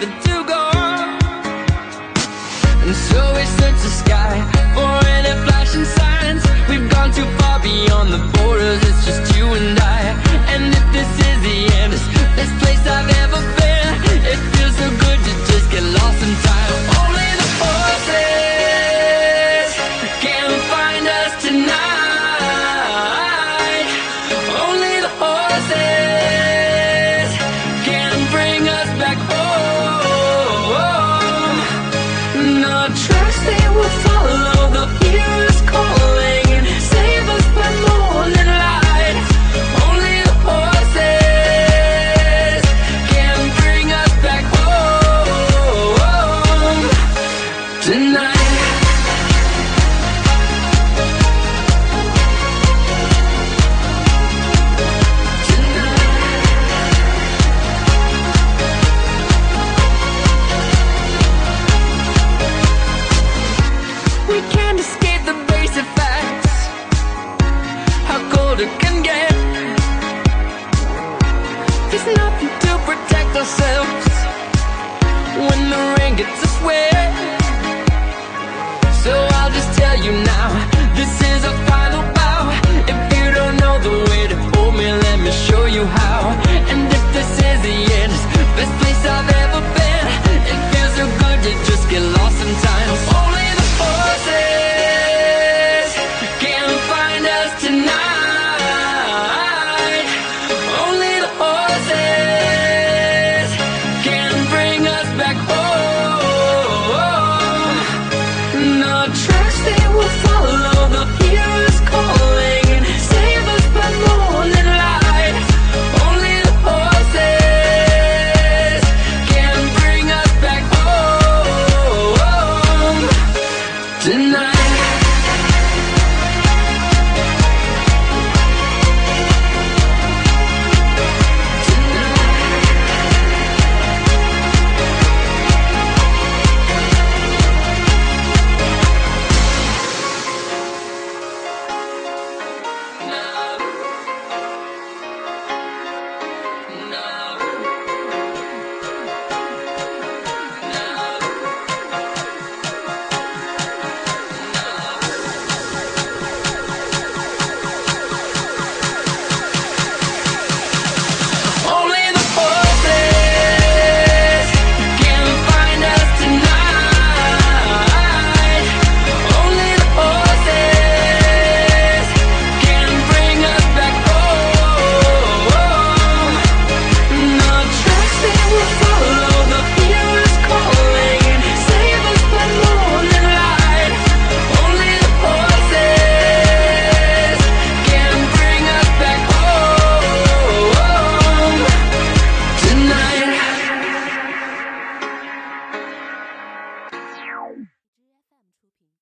nothing to go on. And so we search the sky for any flashing signs. Is nothing to protect ourselves when the rain gets us wet. So I'll just tell you now, this is a final tonight.